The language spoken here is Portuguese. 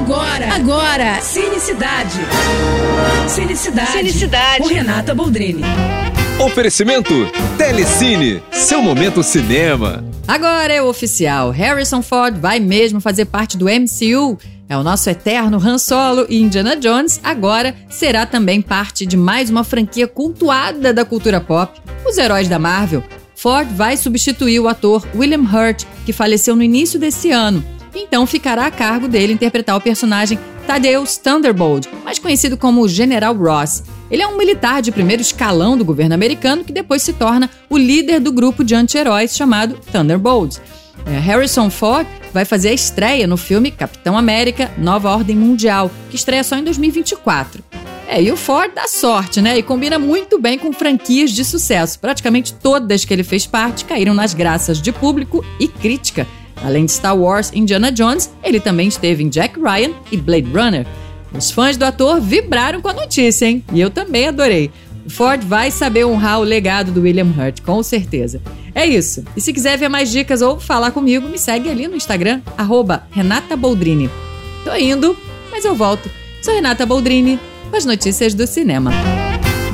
Agora, agora, Cinecidade. Cinecidade. Cinecidade. Com Renata Boldrini. Oferecimento Telecine, seu momento cinema. Agora é oficial, Harrison Ford vai mesmo fazer parte do MCU. É o nosso eterno Han Solo e Indiana Jones agora será também parte de mais uma franquia cultuada da cultura pop, os heróis da Marvel. Ford vai substituir o ator William Hurt, que faleceu no início desse ano. Então ficará a cargo dele interpretar o personagem Thaddeus Thunderbolt, mais conhecido como General Ross. Ele é um militar de primeiro escalão do governo americano que depois se torna o líder do grupo de anti-heróis chamado Thunderbolts. É, Harrison Ford vai fazer a estreia no filme Capitão América Nova Ordem Mundial, que estreia só em 2024. É, e o Ford dá sorte, né? E combina muito bem com franquias de sucesso. Praticamente todas que ele fez parte caíram nas graças de público e crítica. Além de Star Wars e Indiana Jones, ele também esteve em Jack Ryan e Blade Runner. Os fãs do ator vibraram com a notícia, hein? E eu também adorei. Ford vai saber honrar o legado do William Hurt, com certeza. É isso. E se quiser ver mais dicas ou falar comigo, me segue ali no Instagram, arroba Renata Boldrini. Tô indo, mas eu volto. Sou Renata Boldrini, com as notícias do cinema.